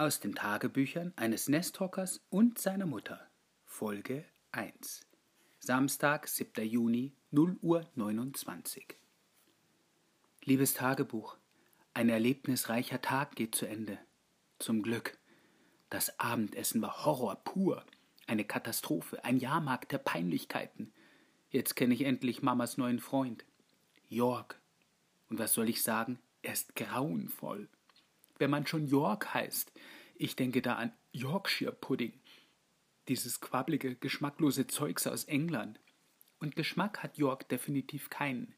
Aus den Tagebüchern eines Nesthockers und seiner Mutter. Folge 1. Samstag, 7. Juni, 0 Uhr 29. Liebes Tagebuch, ein erlebnisreicher Tag geht zu Ende. Zum Glück. Das Abendessen war Horror pur. Eine Katastrophe, ein Jahrmarkt der Peinlichkeiten. Jetzt kenne ich endlich Mamas neuen Freund. York. Und was soll ich sagen? Er ist grauenvoll wenn man schon York heißt. Ich denke da an Yorkshire Pudding. Dieses quabblige, geschmacklose Zeugs aus England. Und Geschmack hat York definitiv keinen.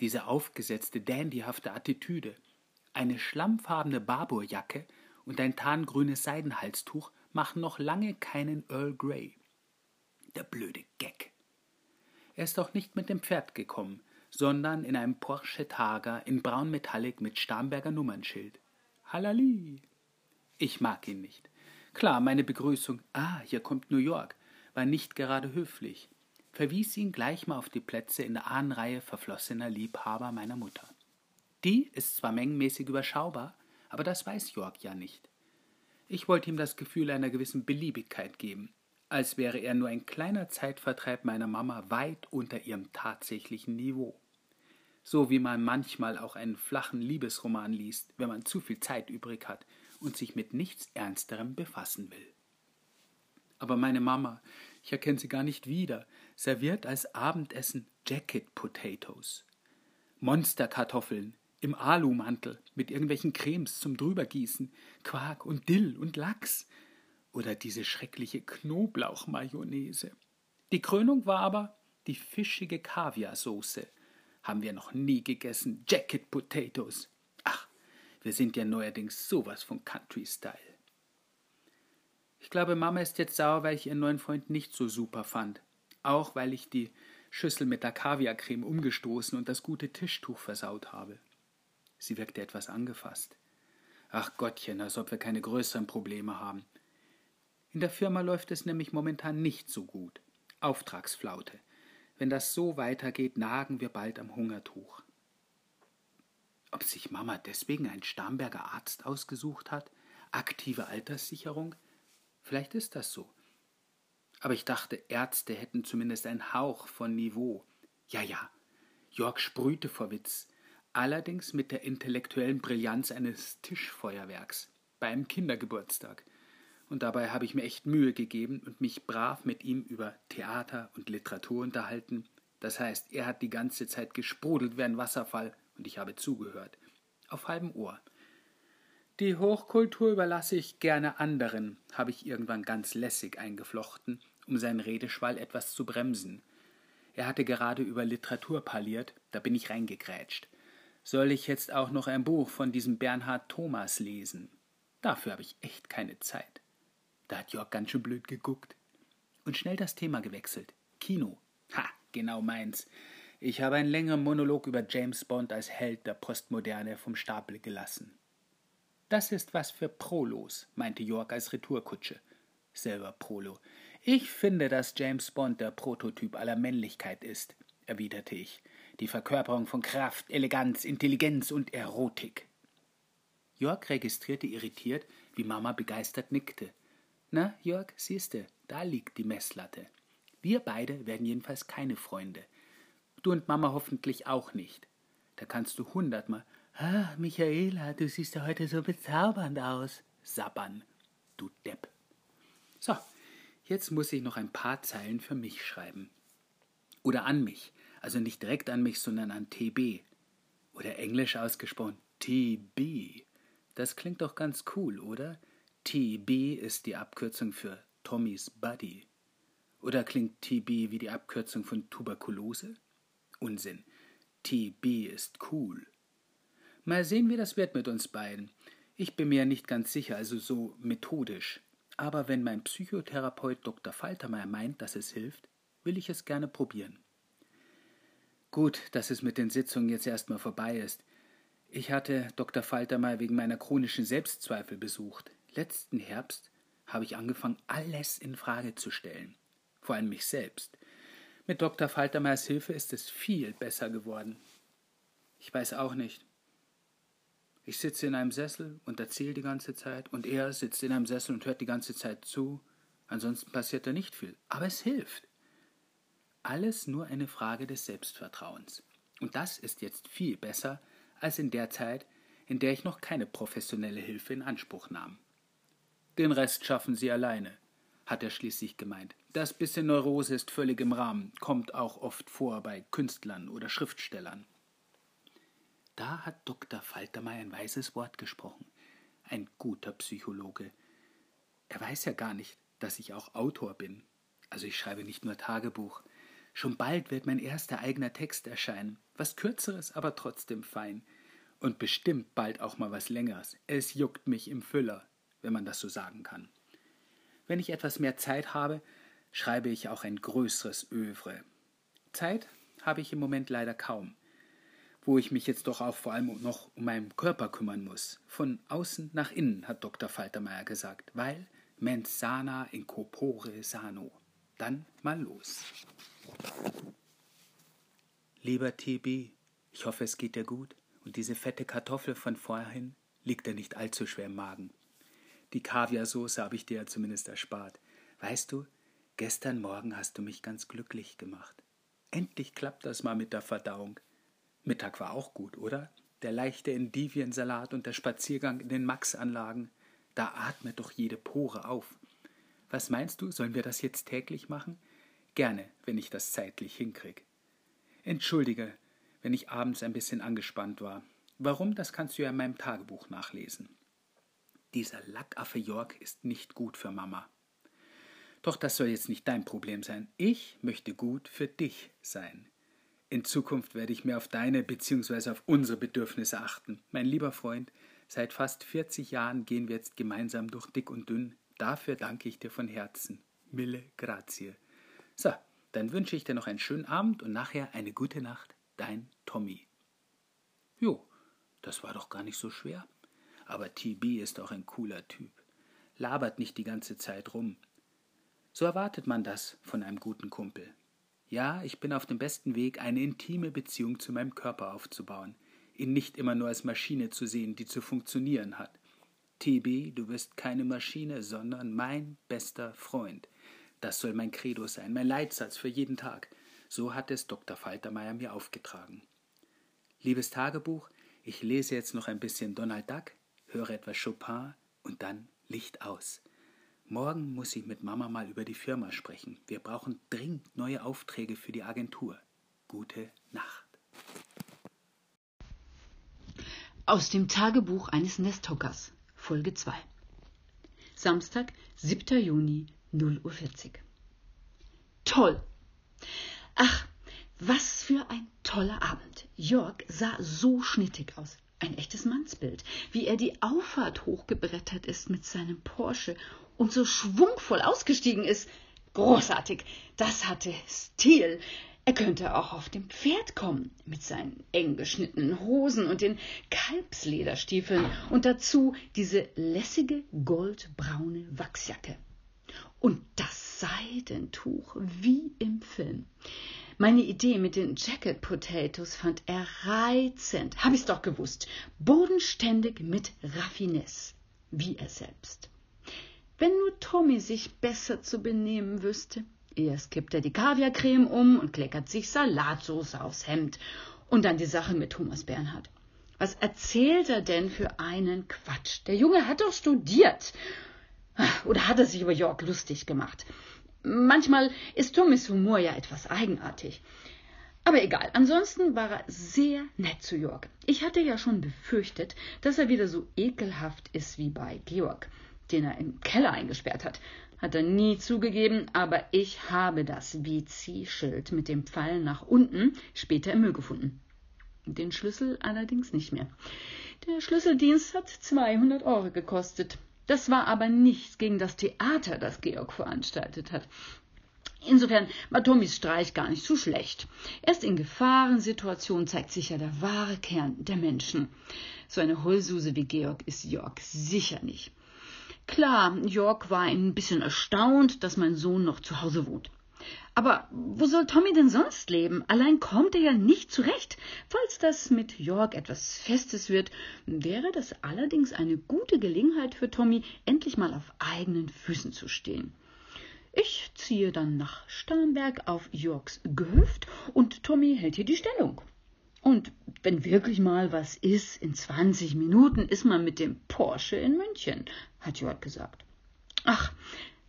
Diese aufgesetzte, dandyhafte Attitüde. Eine schlammfarbene Barbourjacke und ein tarngrünes Seidenhalstuch machen noch lange keinen Earl Grey. Der blöde Gag. Er ist auch nicht mit dem Pferd gekommen, sondern in einem Porsche Targa in braun Metallic mit Starnberger Nummernschild. Hallali. Ich mag ihn nicht. Klar, meine Begrüßung, ah, hier kommt New York, war nicht gerade höflich, verwies ihn gleich mal auf die Plätze in der Ahnenreihe verflossener Liebhaber meiner Mutter. Die ist zwar mengenmäßig überschaubar, aber das weiß York ja nicht. Ich wollte ihm das Gefühl einer gewissen Beliebigkeit geben, als wäre er nur ein kleiner Zeitvertreib meiner Mama weit unter ihrem tatsächlichen Niveau so wie man manchmal auch einen flachen Liebesroman liest, wenn man zu viel Zeit übrig hat und sich mit nichts Ernsterem befassen will. Aber meine Mama, ich erkenne sie gar nicht wieder, serviert als Abendessen Jacket Potatoes. Monsterkartoffeln im Alumantel mit irgendwelchen Cremes zum Drübergießen, Quark und Dill und Lachs. Oder diese schreckliche Knoblauchmayonnaise. Die Krönung war aber die fischige Kaviarsoße haben wir noch nie gegessen. Jacket Potatoes. Ach, wir sind ja neuerdings sowas von Country Style. Ich glaube, Mama ist jetzt sauer, weil ich ihren neuen Freund nicht so super fand. Auch weil ich die Schüssel mit der Kaviarcreme umgestoßen und das gute Tischtuch versaut habe. Sie wirkte etwas angefasst. Ach Gottchen, als ob wir keine größeren Probleme haben. In der Firma läuft es nämlich momentan nicht so gut. Auftragsflaute. Wenn das so weitergeht, nagen wir bald am Hungertuch. Ob sich Mama deswegen einen Starnberger Arzt ausgesucht hat? Aktive Alterssicherung? Vielleicht ist das so. Aber ich dachte, Ärzte hätten zumindest einen Hauch von Niveau. Ja, ja, Jörg sprühte vor Witz, allerdings mit der intellektuellen Brillanz eines Tischfeuerwerks beim Kindergeburtstag und dabei habe ich mir echt Mühe gegeben und mich brav mit ihm über Theater und Literatur unterhalten. Das heißt, er hat die ganze Zeit gesprudelt wie ein Wasserfall und ich habe zugehört. Auf halbem Ohr. Die Hochkultur überlasse ich gerne anderen, habe ich irgendwann ganz lässig eingeflochten, um seinen Redeschwall etwas zu bremsen. Er hatte gerade über Literatur parliert, da bin ich reingegrätscht. Soll ich jetzt auch noch ein Buch von diesem Bernhard Thomas lesen? Dafür habe ich echt keine Zeit. Da hat Jörg ganz schön blöd geguckt. Und schnell das Thema gewechselt. Kino. Ha, genau meins. Ich habe einen längeren Monolog über James Bond als Held der Postmoderne vom Stapel gelassen. Das ist was für Prolos, meinte Jörg als Retourkutsche. Selber Prolo. Ich finde, dass James Bond der Prototyp aller Männlichkeit ist, erwiderte ich. Die Verkörperung von Kraft, Eleganz, Intelligenz und Erotik. Jörg registrierte irritiert, wie Mama begeistert nickte. Na, Jörg, siehste, da liegt die Messlatte. Wir beide werden jedenfalls keine Freunde. Du und Mama hoffentlich auch nicht. Da kannst du hundertmal, ah, Michaela, du siehst ja heute so bezaubernd aus, sabbern, du Depp. So, jetzt muss ich noch ein paar Zeilen für mich schreiben. Oder an mich, also nicht direkt an mich, sondern an TB. Oder englisch ausgesprochen TB. Das klingt doch ganz cool, oder? TB ist die Abkürzung für Tommys Buddy. Oder klingt TB wie die Abkürzung von Tuberkulose? Unsinn. TB ist cool. Mal sehen, wie das wird mit uns beiden. Ich bin mir nicht ganz sicher, also so methodisch. Aber wenn mein Psychotherapeut Dr. Faltermeier meint, dass es hilft, will ich es gerne probieren. Gut, dass es mit den Sitzungen jetzt erstmal vorbei ist. Ich hatte Dr. Faltermeier wegen meiner chronischen Selbstzweifel besucht. Letzten Herbst habe ich angefangen, alles in Frage zu stellen, vor allem mich selbst. Mit Dr. Faltermeyers Hilfe ist es viel besser geworden. Ich weiß auch nicht. Ich sitze in einem Sessel und erzähle die ganze Zeit und er sitzt in einem Sessel und hört die ganze Zeit zu. Ansonsten passiert da nicht viel. Aber es hilft. Alles nur eine Frage des Selbstvertrauens. Und das ist jetzt viel besser als in der Zeit, in der ich noch keine professionelle Hilfe in Anspruch nahm. Den Rest schaffen Sie alleine, hat er schließlich gemeint. Das bisschen Neurose ist völlig im Rahmen, kommt auch oft vor bei Künstlern oder Schriftstellern. Da hat Dr. Faltermeier ein weises Wort gesprochen. Ein guter Psychologe. Er weiß ja gar nicht, dass ich auch Autor bin. Also ich schreibe nicht nur Tagebuch. Schon bald wird mein erster eigener Text erscheinen. Was kürzeres, aber trotzdem fein. Und bestimmt bald auch mal was längeres. Es juckt mich im Füller, wenn man das so sagen kann. Wenn ich etwas mehr Zeit habe, schreibe ich auch ein größeres Övre. Zeit habe ich im Moment leider kaum wo ich mich jetzt doch auch vor allem noch um meinen Körper kümmern muss. Von außen nach innen, hat Dr. Faltermeier gesagt, weil mens sana in corpore sano. Dann mal los. Lieber TB, ich hoffe, es geht dir gut und diese fette Kartoffel von vorhin liegt dir nicht allzu schwer im Magen. Die Kaviarsoße habe ich dir ja zumindest erspart. Weißt du, gestern Morgen hast du mich ganz glücklich gemacht. Endlich klappt das mal mit der Verdauung. Mittag war auch gut, oder? Der leichte Endiviensalat und der Spaziergang in den Max-Anlagen. Da atmet doch jede Pore auf. Was meinst du, sollen wir das jetzt täglich machen? Gerne, wenn ich das zeitlich hinkrieg. Entschuldige, wenn ich abends ein bisschen angespannt war. Warum, das kannst du ja in meinem Tagebuch nachlesen. Dieser Lackaffe York ist nicht gut für Mama. Doch das soll jetzt nicht dein Problem sein. Ich möchte gut für dich sein. In Zukunft werde ich mehr auf deine bzw. auf unsere Bedürfnisse achten. Mein lieber Freund, seit fast 40 Jahren gehen wir jetzt gemeinsam durch dick und dünn. Dafür danke ich dir von Herzen. Mille grazie. So, dann wünsche ich dir noch einen schönen Abend und nachher eine gute Nacht. Dein Tommy. Jo, das war doch gar nicht so schwer. Aber TB ist auch ein cooler Typ. Labert nicht die ganze Zeit rum. So erwartet man das von einem guten Kumpel. Ja, ich bin auf dem besten Weg, eine intime Beziehung zu meinem Körper aufzubauen, ihn nicht immer nur als Maschine zu sehen, die zu funktionieren hat. TB, du bist keine Maschine, sondern mein bester Freund. Das soll mein Credo sein, mein Leitsatz für jeden Tag. So hat es Dr. Faltermeier mir aufgetragen. Liebes Tagebuch, ich lese jetzt noch ein bisschen Donald Duck, höre etwas Chopin und dann Licht aus. Morgen muss ich mit Mama mal über die Firma sprechen. Wir brauchen dringend neue Aufträge für die Agentur. Gute Nacht. Aus dem Tagebuch eines Nesthockers, Folge 2. Samstag, 7. Juni, 0.40 Uhr. Toll! Ach, was für ein toller Abend. Jörg sah so schnittig aus. Ein echtes Mannsbild, wie er die Auffahrt hochgebrettert ist mit seinem Porsche und so schwungvoll ausgestiegen ist. Großartig, das hatte Stil. Er könnte auch auf dem Pferd kommen, mit seinen eng geschnittenen Hosen und den Kalbslederstiefeln und dazu diese lässige goldbraune Wachsjacke. Und das Seidentuch, wie im Film. Meine Idee mit den Jacket Potatoes fand er reizend. Hab ich's doch gewusst. Bodenständig mit Raffinesse, wie er selbst. Wenn nur Tommy sich besser zu benehmen wüsste. Erst kippt er die Kaviarcreme um und kleckert sich Salatsauce aufs Hemd. Und dann die Sache mit Thomas Bernhard. Was erzählt er denn für einen Quatsch? Der Junge hat doch studiert. Oder hat er sich über Jörg lustig gemacht? Manchmal ist Tommys Humor ja etwas eigenartig. Aber egal, ansonsten war er sehr nett zu Jörg. Ich hatte ja schon befürchtet, dass er wieder so ekelhaft ist wie bei Georg den er im Keller eingesperrt hat. Hat er nie zugegeben, aber ich habe das WC-Schild mit dem Pfeil nach unten später im Müll gefunden. Den Schlüssel allerdings nicht mehr. Der Schlüsseldienst hat 200 Euro gekostet. Das war aber nichts gegen das Theater, das Georg veranstaltet hat. Insofern war Tommys Streich gar nicht so schlecht. Erst in Gefahrensituationen zeigt sich ja der wahre Kern der Menschen. So eine Heulsuse wie Georg ist Jörg sicher nicht. Klar, Jörg war ein bisschen erstaunt, dass mein Sohn noch zu Hause wohnt. Aber wo soll Tommy denn sonst leben? Allein kommt er ja nicht zurecht. Falls das mit York etwas Festes wird, wäre das allerdings eine gute Gelegenheit für Tommy, endlich mal auf eigenen Füßen zu stehen. Ich ziehe dann nach Starnberg auf Yorks Gehöft und Tommy hält hier die Stellung. Und wenn wirklich mal was ist, in 20 Minuten ist man mit dem Porsche in München, hat Jörg gesagt. Ach,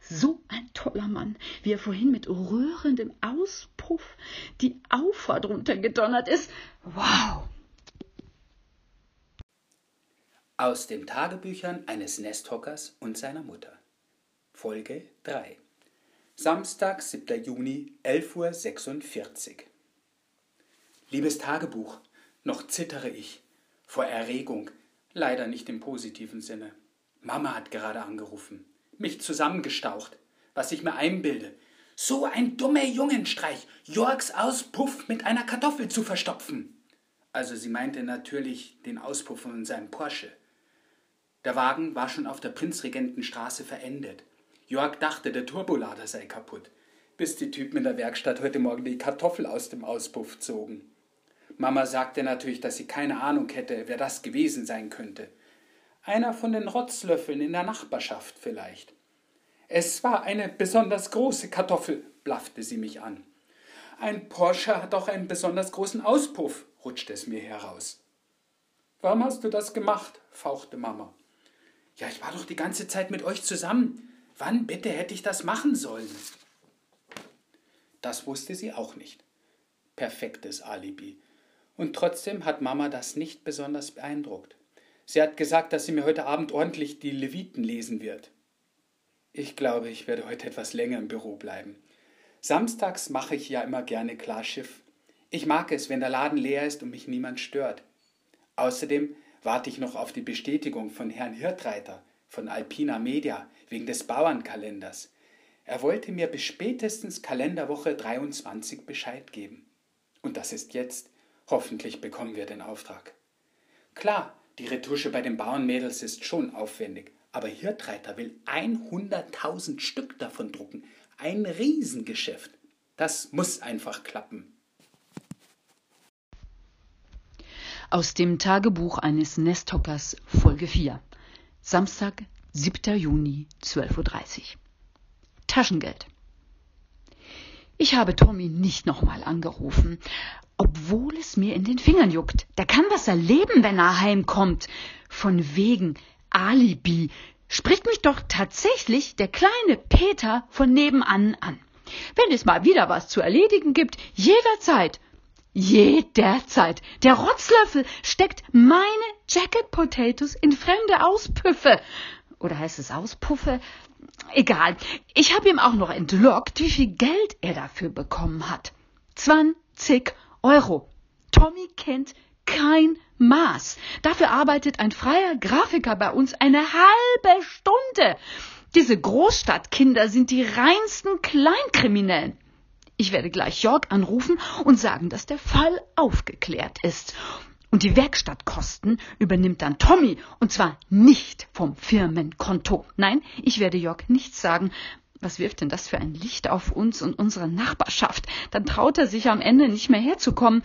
so ein toller Mann, wie er vorhin mit rührendem Auspuff die Auffahrt runtergedonnert ist. Wow! Aus den Tagebüchern eines Nesthockers und seiner Mutter. Folge 3. Samstag, 7. Juni, 11.46 Uhr. Liebes Tagebuch, noch zittere ich vor Erregung, leider nicht im positiven Sinne. Mama hat gerade angerufen mich zusammengestaucht, was ich mir einbilde. So ein dummer Jungenstreich, Jorgs Auspuff mit einer Kartoffel zu verstopfen. Also sie meinte natürlich den Auspuff von seinem Porsche. Der Wagen war schon auf der Prinzregentenstraße verendet. Jörg dachte, der Turbolader sei kaputt, bis die Typen in der Werkstatt heute Morgen die Kartoffel aus dem Auspuff zogen. Mama sagte natürlich, dass sie keine Ahnung hätte, wer das gewesen sein könnte. Einer von den Rotzlöffeln in der Nachbarschaft vielleicht. Es war eine besonders große Kartoffel, blaffte sie mich an. Ein Porsche hat auch einen besonders großen Auspuff, rutschte es mir heraus. Warum hast du das gemacht? fauchte Mama. Ja, ich war doch die ganze Zeit mit euch zusammen. Wann bitte hätte ich das machen sollen? Das wusste sie auch nicht. Perfektes Alibi. Und trotzdem hat Mama das nicht besonders beeindruckt. Sie hat gesagt, dass sie mir heute Abend ordentlich die Leviten lesen wird. Ich glaube, ich werde heute etwas länger im Büro bleiben. Samstags mache ich ja immer gerne Klarschiff. Ich mag es, wenn der Laden leer ist und mich niemand stört. Außerdem warte ich noch auf die Bestätigung von Herrn Hirtreiter von Alpina Media wegen des Bauernkalenders. Er wollte mir bis spätestens Kalenderwoche 23 Bescheid geben. Und das ist jetzt. Hoffentlich bekommen wir den Auftrag. Klar, die Retusche bei den Bauernmädels ist schon aufwendig, aber Hirtreiter will 100.000 Stück davon drucken. Ein Riesengeschäft. Das muss einfach klappen. Aus dem Tagebuch eines Nesthockers Folge 4. Samstag, 7. Juni, 12.30 Uhr. Taschengeld. Ich habe Tommy nicht nochmal angerufen, obwohl es mir in den Fingern juckt. Der kann was erleben, wenn er heimkommt. Von wegen Alibi spricht mich doch tatsächlich der kleine Peter von nebenan an. Wenn es mal wieder was zu erledigen gibt, jederzeit. Jederzeit. Der Rotzlöffel steckt meine Jacket Potatoes in fremde Auspüffe. Oder heißt es Auspuffe? Egal. Ich habe ihm auch noch entlockt, wie viel Geld er dafür bekommen hat. 20 Euro. Tommy kennt kein Maß. Dafür arbeitet ein freier Grafiker bei uns eine halbe Stunde. Diese Großstadtkinder sind die reinsten Kleinkriminellen. Ich werde gleich Jörg anrufen und sagen, dass der Fall aufgeklärt ist. Und die Werkstattkosten übernimmt dann Tommy, und zwar nicht vom Firmenkonto. Nein, ich werde Jörg nichts sagen. Was wirft denn das für ein Licht auf uns und unsere Nachbarschaft? Dann traut er sich am Ende nicht mehr herzukommen.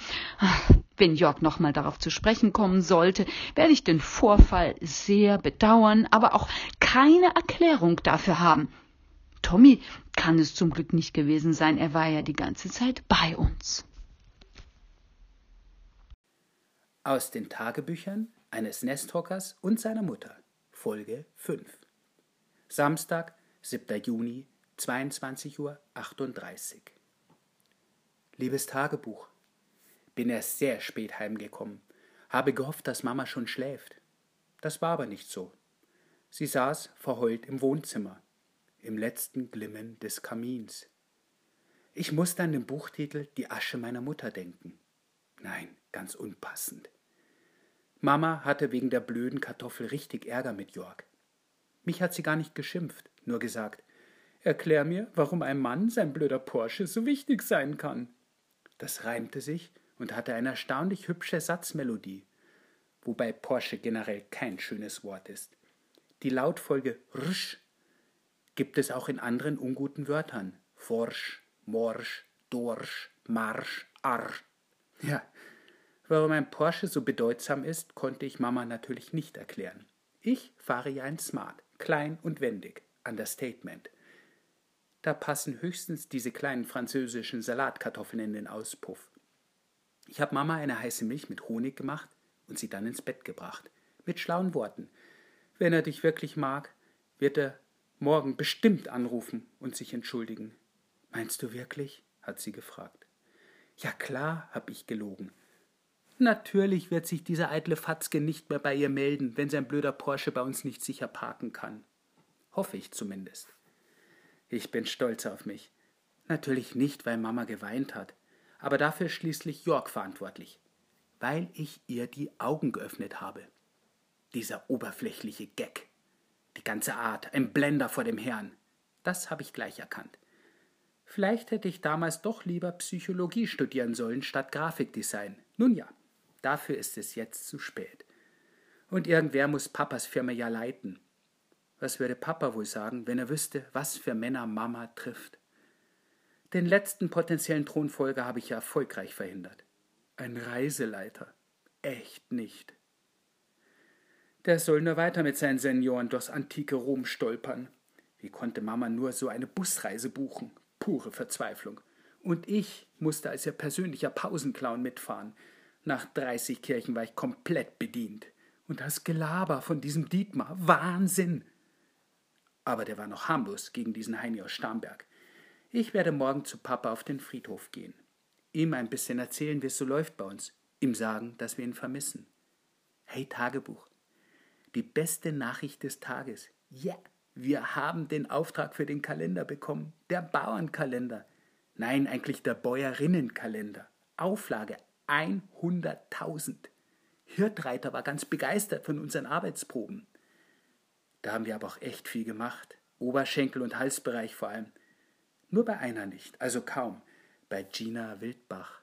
Wenn Jörg nochmal darauf zu sprechen kommen sollte, werde ich den Vorfall sehr bedauern, aber auch keine Erklärung dafür haben. Tommy kann es zum Glück nicht gewesen sein, er war ja die ganze Zeit bei uns. Aus den Tagebüchern eines Nesthockers und seiner Mutter. Folge 5. Samstag, 7. Juni, 22.38 Uhr. Liebes Tagebuch, bin erst sehr spät heimgekommen, habe gehofft, dass Mama schon schläft. Das war aber nicht so. Sie saß verheult im Wohnzimmer, im letzten Glimmen des Kamins. Ich musste an den Buchtitel Die Asche meiner Mutter denken. Nein, ganz unpassend. Mama hatte wegen der blöden Kartoffel richtig Ärger mit Jörg. Mich hat sie gar nicht geschimpft, nur gesagt, erklär mir, warum ein Mann sein blöder Porsche so wichtig sein kann. Das reimte sich und hatte eine erstaunlich hübsche Satzmelodie, wobei Porsche generell kein schönes Wort ist. Die Lautfolge rsch gibt es auch in anderen unguten Wörtern, forsch, Morsch, Dorsch, Marsch, Arr. Ja, warum ein Porsche so bedeutsam ist, konnte ich Mama natürlich nicht erklären. Ich fahre ja ein Smart, klein und wendig, Understatement. Da passen höchstens diese kleinen französischen Salatkartoffeln in den Auspuff. Ich habe Mama eine heiße Milch mit Honig gemacht und sie dann ins Bett gebracht. Mit schlauen Worten. Wenn er dich wirklich mag, wird er morgen bestimmt anrufen und sich entschuldigen. Meinst du wirklich? hat sie gefragt. Ja klar, hab ich gelogen. Natürlich wird sich dieser eitle Fatzke nicht mehr bei ihr melden, wenn sein blöder Porsche bei uns nicht sicher parken kann. Hoffe ich zumindest. Ich bin stolz auf mich. Natürlich nicht, weil Mama geweint hat, aber dafür schließlich Jörg verantwortlich, weil ich ihr die Augen geöffnet habe. Dieser oberflächliche Gag. Die ganze Art, ein Blender vor dem Herrn. Das habe ich gleich erkannt. Vielleicht hätte ich damals doch lieber Psychologie studieren sollen statt Grafikdesign. Nun ja, dafür ist es jetzt zu spät. Und irgendwer muss Papas Firma ja leiten. Was würde Papa wohl sagen, wenn er wüsste, was für Männer Mama trifft? Den letzten potenziellen Thronfolger habe ich ja erfolgreich verhindert. Ein Reiseleiter. Echt nicht. Der soll nur weiter mit seinen Senioren durchs antike Rom stolpern. Wie konnte Mama nur so eine Busreise buchen? Pure Verzweiflung. Und ich musste als ihr persönlicher Pausenclown mitfahren. Nach 30 Kirchen war ich komplett bedient. Und das Gelaber von diesem Dietmar, Wahnsinn! Aber der war noch harmlos gegen diesen Heini aus Starnberg. Ich werde morgen zu Papa auf den Friedhof gehen. Ihm ein bisschen erzählen, wie es so läuft bei uns. Ihm sagen, dass wir ihn vermissen. Hey Tagebuch, die beste Nachricht des Tages. Ja, yeah, wir haben den Auftrag für den Kalender bekommen. Der Bauernkalender. Nein, eigentlich der Bäuerinnenkalender. Auflage 100.000. Hirtreiter war ganz begeistert von unseren Arbeitsproben. Da haben wir aber auch echt viel gemacht. Oberschenkel und Halsbereich vor allem. Nur bei einer nicht, also kaum. Bei Gina Wildbach.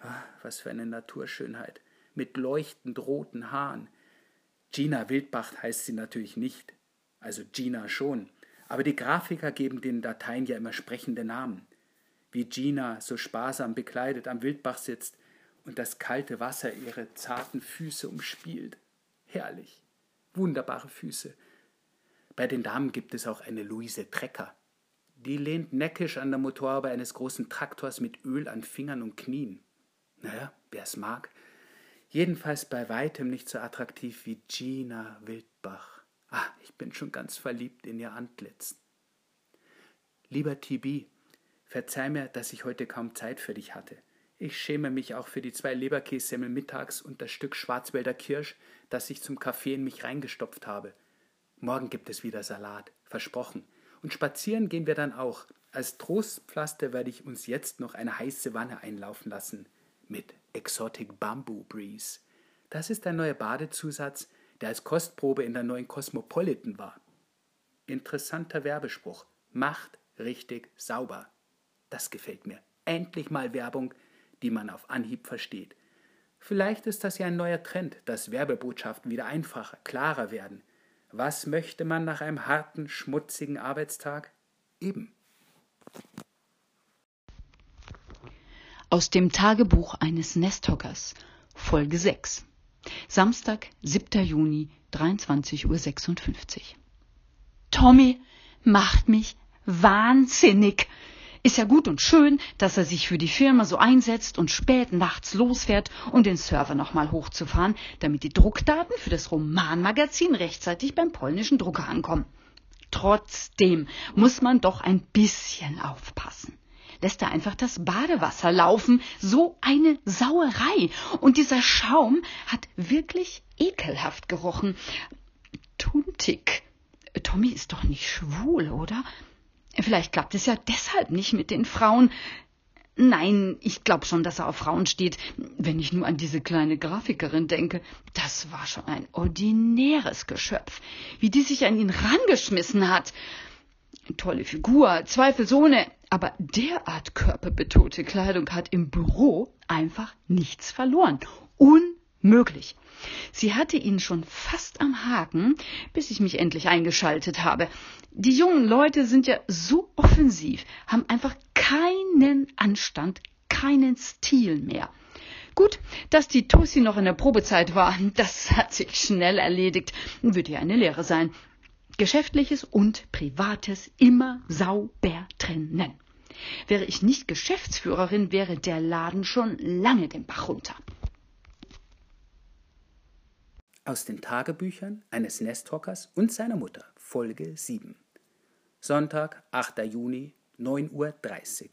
Ah, was für eine Naturschönheit. Mit leuchtend roten Haaren, Gina Wildbach heißt sie natürlich nicht, also Gina schon, aber die Grafiker geben den Dateien ja immer sprechende Namen. Wie Gina so sparsam bekleidet am Wildbach sitzt und das kalte Wasser ihre zarten Füße umspielt. Herrlich. Wunderbare Füße. Bei den Damen gibt es auch eine Luise Trecker. Die lehnt neckisch an der Motorhaube eines großen Traktors mit Öl an Fingern und Knien. Naja, wer es mag, Jedenfalls bei weitem nicht so attraktiv wie Gina Wildbach. Ah, ich bin schon ganz verliebt in ihr Antlitz. Lieber Tibi, verzeih mir, dass ich heute kaum Zeit für dich hatte. Ich schäme mich auch für die zwei Leberkässemmel mittags und das Stück Schwarzwälder Kirsch, das ich zum Kaffee in mich reingestopft habe. Morgen gibt es wieder Salat, versprochen. Und spazieren gehen wir dann auch. Als Trostpflaster werde ich uns jetzt noch eine heiße Wanne einlaufen lassen. Mit Exotic Bamboo Breeze. Das ist ein neuer Badezusatz, der als Kostprobe in der neuen Cosmopolitan war. Interessanter Werbespruch. Macht richtig sauber. Das gefällt mir. Endlich mal Werbung, die man auf Anhieb versteht. Vielleicht ist das ja ein neuer Trend, dass Werbebotschaften wieder einfacher, klarer werden. Was möchte man nach einem harten, schmutzigen Arbeitstag? Eben. Aus dem Tagebuch eines Nesthockers, Folge 6. Samstag, 7. Juni, 23.56 Uhr. Tommy macht mich wahnsinnig. Ist ja gut und schön, dass er sich für die Firma so einsetzt und spät nachts losfährt, um den Server nochmal hochzufahren, damit die Druckdaten für das Romanmagazin rechtzeitig beim polnischen Drucker ankommen. Trotzdem muss man doch ein bisschen aufpassen lässt er einfach das Badewasser laufen. So eine Sauerei. Und dieser Schaum hat wirklich ekelhaft gerochen. Tuntig. Tommy ist doch nicht schwul, oder? Vielleicht klappt es ja deshalb nicht mit den Frauen. Nein, ich glaube schon, dass er auf Frauen steht, wenn ich nur an diese kleine Grafikerin denke. Das war schon ein ordinäres Geschöpf, wie die sich an ihn rangeschmissen hat. Tolle Figur, zweifelsohne, aber derart körperbetonte Kleidung hat im Büro einfach nichts verloren. Möglich. Sie hatte ihn schon fast am Haken, bis ich mich endlich eingeschaltet habe. Die jungen Leute sind ja so offensiv, haben einfach keinen Anstand, keinen Stil mehr. Gut, dass die Tussi noch in der Probezeit war, das hat sich schnell erledigt, wird ihr eine Lehre sein. Geschäftliches und Privates immer sauber trennen. Wäre ich nicht Geschäftsführerin, wäre der Laden schon lange den Bach runter. Aus den Tagebüchern eines Nesthockers und seiner Mutter, Folge 7. Sonntag, 8. Juni, 9.30 Uhr.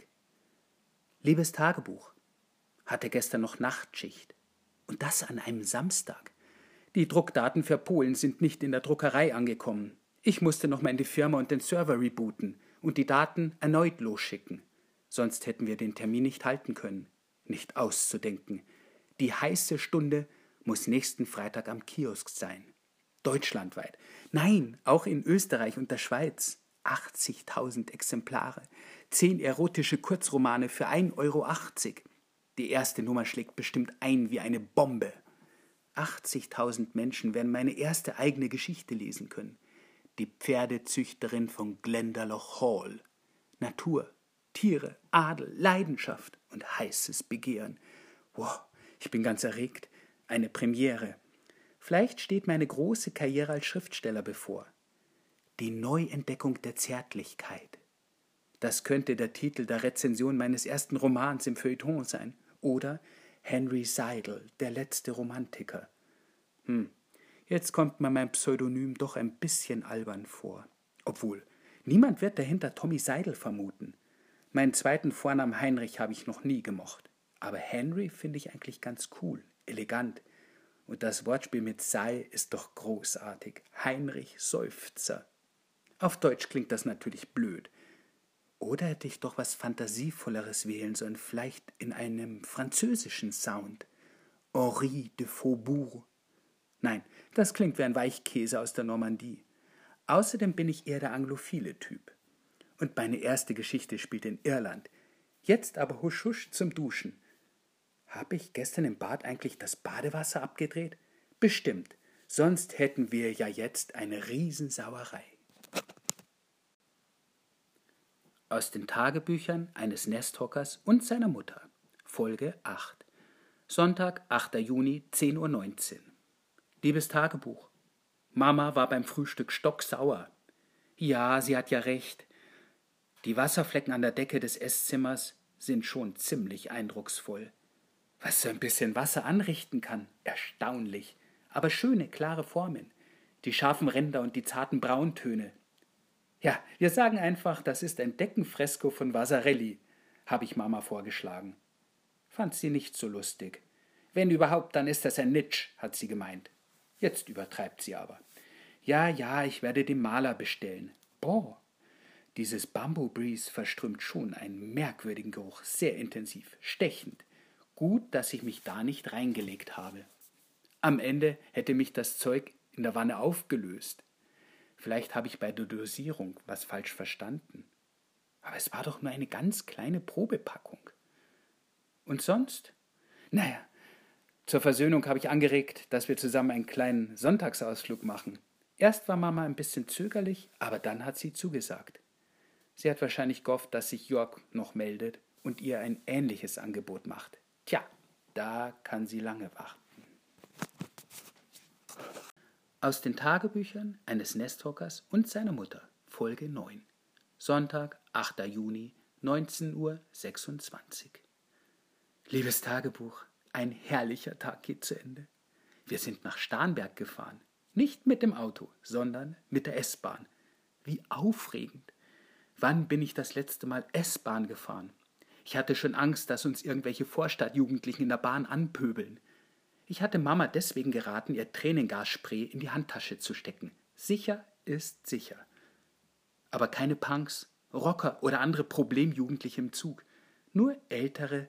Liebes Tagebuch, hatte gestern noch Nachtschicht. Und das an einem Samstag. Die Druckdaten für Polen sind nicht in der Druckerei angekommen. Ich musste noch mal in die Firma und den Server rebooten und die Daten erneut losschicken. Sonst hätten wir den Termin nicht halten können. Nicht auszudenken. Die heiße Stunde muss nächsten Freitag am Kiosk sein. Deutschlandweit. Nein, auch in Österreich und der Schweiz. 80.000 Exemplare. Zehn erotische Kurzromane für 1,80 Euro. Die erste Nummer schlägt bestimmt ein wie eine Bombe. 80.000 Menschen werden meine erste eigene Geschichte lesen können. Die Pferdezüchterin von Glendalough Hall. Natur, Tiere, Adel, Leidenschaft und heißes Begehren. Wow, ich bin ganz erregt. Eine Premiere. Vielleicht steht meine große Karriere als Schriftsteller bevor. Die Neuentdeckung der Zärtlichkeit. Das könnte der Titel der Rezension meines ersten Romans im Feuilleton sein. Oder Henry Seidel, der letzte Romantiker. Hm, jetzt kommt mir mein Pseudonym doch ein bisschen albern vor. Obwohl, niemand wird dahinter Tommy Seidel vermuten. Meinen zweiten Vornamen Heinrich habe ich noch nie gemocht. Aber Henry finde ich eigentlich ganz cool, elegant. Und das Wortspiel mit sei ist doch großartig. Heinrich Seufzer. Auf Deutsch klingt das natürlich blöd. Oder hätte ich doch was Fantasievolleres wählen sollen, vielleicht in einem französischen Sound. Henri de Faubourg. Nein, das klingt wie ein Weichkäse aus der Normandie. Außerdem bin ich eher der anglophile Typ. Und meine erste Geschichte spielt in Irland. Jetzt aber husch husch zum Duschen. Habe ich gestern im Bad eigentlich das Badewasser abgedreht? Bestimmt. Sonst hätten wir ja jetzt eine Riesensauerei. Aus den Tagebüchern eines Nesthockers und seiner Mutter. Folge 8. Sonntag, 8. Juni, 10.19 Uhr. Liebes Tagebuch. Mama war beim Frühstück stocksauer. Ja, sie hat ja recht. Die Wasserflecken an der Decke des Esszimmers sind schon ziemlich eindrucksvoll. Was so ein bisschen Wasser anrichten kann, erstaunlich. Aber schöne, klare Formen. Die scharfen Ränder und die zarten Brauntöne, ja, wir sagen einfach, das ist ein Deckenfresko von Vasarelli, habe ich Mama vorgeschlagen. Fand sie nicht so lustig. Wenn überhaupt, dann ist das ein Nitsch, hat sie gemeint. Jetzt übertreibt sie aber. Ja, ja, ich werde den Maler bestellen. Boah, dieses Bamboo Breeze verströmt schon einen merkwürdigen Geruch, sehr intensiv, stechend. Gut, dass ich mich da nicht reingelegt habe. Am Ende hätte mich das Zeug in der Wanne aufgelöst. Vielleicht habe ich bei der Dosierung was falsch verstanden. Aber es war doch nur eine ganz kleine Probepackung. Und sonst? Naja, zur Versöhnung habe ich angeregt, dass wir zusammen einen kleinen Sonntagsausflug machen. Erst war Mama ein bisschen zögerlich, aber dann hat sie zugesagt. Sie hat wahrscheinlich gehofft, dass sich Jörg noch meldet und ihr ein ähnliches Angebot macht. Tja, da kann sie lange warten. Aus den Tagebüchern eines Nesthockers und seiner Mutter, Folge 9. Sonntag, 8. Juni, 19.26 Uhr. Liebes Tagebuch, ein herrlicher Tag geht zu Ende. Wir sind nach Starnberg gefahren. Nicht mit dem Auto, sondern mit der S-Bahn. Wie aufregend. Wann bin ich das letzte Mal S-Bahn gefahren? Ich hatte schon Angst, dass uns irgendwelche Vorstadtjugendlichen in der Bahn anpöbeln. Ich hatte Mama deswegen geraten, ihr Tränengasspray in die Handtasche zu stecken. Sicher ist sicher. Aber keine Punks, Rocker oder andere Problemjugendliche im Zug. Nur ältere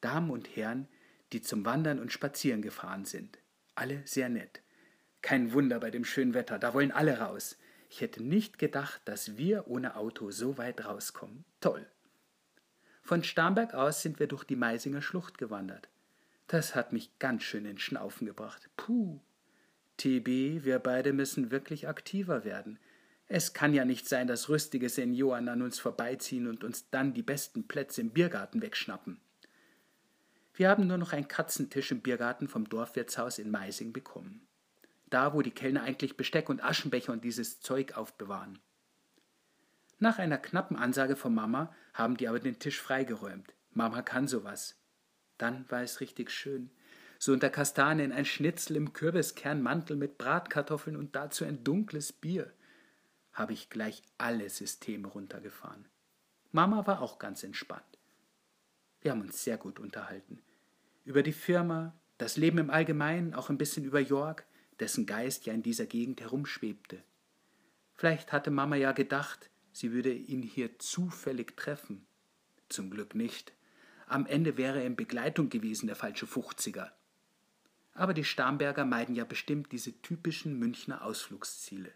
Damen und Herren, die zum Wandern und Spazieren gefahren sind. Alle sehr nett. Kein Wunder bei dem schönen Wetter, da wollen alle raus. Ich hätte nicht gedacht, dass wir ohne Auto so weit rauskommen. Toll. Von Starnberg aus sind wir durch die Meisinger Schlucht gewandert. Das hat mich ganz schön in Schnaufen gebracht. Puh. TB, wir beide müssen wirklich aktiver werden. Es kann ja nicht sein, dass rüstige Senioren an uns vorbeiziehen und uns dann die besten Plätze im Biergarten wegschnappen. Wir haben nur noch einen Katzentisch im Biergarten vom Dorfwirtshaus in Meising bekommen. Da, wo die Kellner eigentlich Besteck und Aschenbecher und dieses Zeug aufbewahren. Nach einer knappen Ansage von Mama haben die aber den Tisch freigeräumt. Mama kann sowas. Dann war es richtig schön. So unter Kastanien ein Schnitzel im Kürbiskernmantel mit Bratkartoffeln und dazu ein dunkles Bier. Habe ich gleich alle Systeme runtergefahren. Mama war auch ganz entspannt. Wir haben uns sehr gut unterhalten über die Firma, das Leben im Allgemeinen, auch ein bisschen über Jörg, dessen Geist ja in dieser Gegend herumschwebte. Vielleicht hatte Mama ja gedacht, sie würde ihn hier zufällig treffen. Zum Glück nicht. Am Ende wäre er in Begleitung gewesen, der falsche Fuchziger. Aber die Starnberger meiden ja bestimmt diese typischen Münchner Ausflugsziele.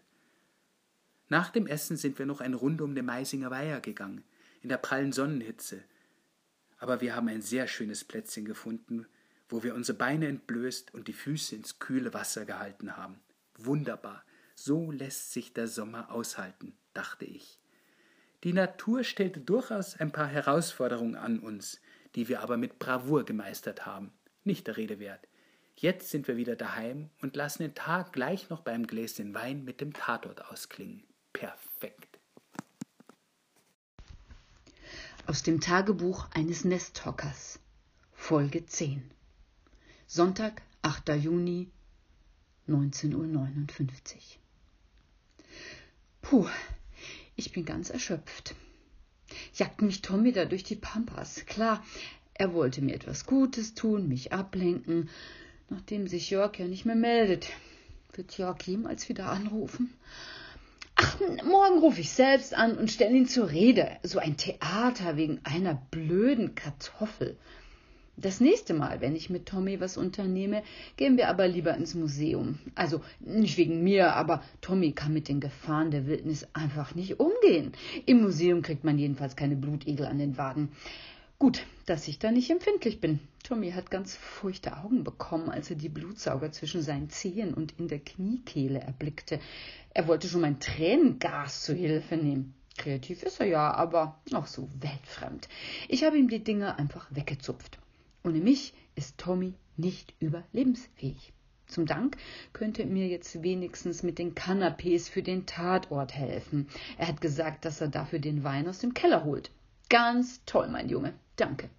Nach dem Essen sind wir noch eine Runde um den Meisinger Weiher gegangen, in der prallen Sonnenhitze, aber wir haben ein sehr schönes Plätzchen gefunden, wo wir unsere Beine entblößt und die Füße ins kühle Wasser gehalten haben. Wunderbar, so lässt sich der Sommer aushalten, dachte ich. Die Natur stellte durchaus ein paar Herausforderungen an uns, die wir aber mit Bravour gemeistert haben. Nicht der Rede wert. Jetzt sind wir wieder daheim und lassen den Tag gleich noch beim Gläschen Wein mit dem Tatort ausklingen. Perfekt. Aus dem Tagebuch eines Nesthockers. Folge 10. Sonntag, 8. Juni, 19.59 Uhr. Puh, ich bin ganz erschöpft. Jagt mich Tommy da durch die Pampas. Klar, er wollte mir etwas Gutes tun, mich ablenken, nachdem sich Jörg ja nicht mehr meldet. Wird Jörg jemals wieder anrufen? Ach, morgen rufe ich selbst an und stelle ihn zur Rede. So ein Theater wegen einer blöden Kartoffel. Das nächste Mal, wenn ich mit Tommy was unternehme, gehen wir aber lieber ins Museum. Also nicht wegen mir, aber Tommy kann mit den Gefahren der Wildnis einfach nicht umgehen. Im Museum kriegt man jedenfalls keine Blutegel an den Waden. Gut, dass ich da nicht empfindlich bin. Tommy hat ganz furchte Augen bekommen, als er die Blutsauger zwischen seinen Zehen und in der Kniekehle erblickte. Er wollte schon mein Tränengas zu Hilfe nehmen. Kreativ ist er ja, aber auch so weltfremd. Ich habe ihm die Dinge einfach weggezupft. Ohne mich ist Tommy nicht überlebensfähig. Zum Dank könnte mir jetzt wenigstens mit den Kanapés für den Tatort helfen. Er hat gesagt, dass er dafür den Wein aus dem Keller holt. Ganz toll, mein Junge. Danke.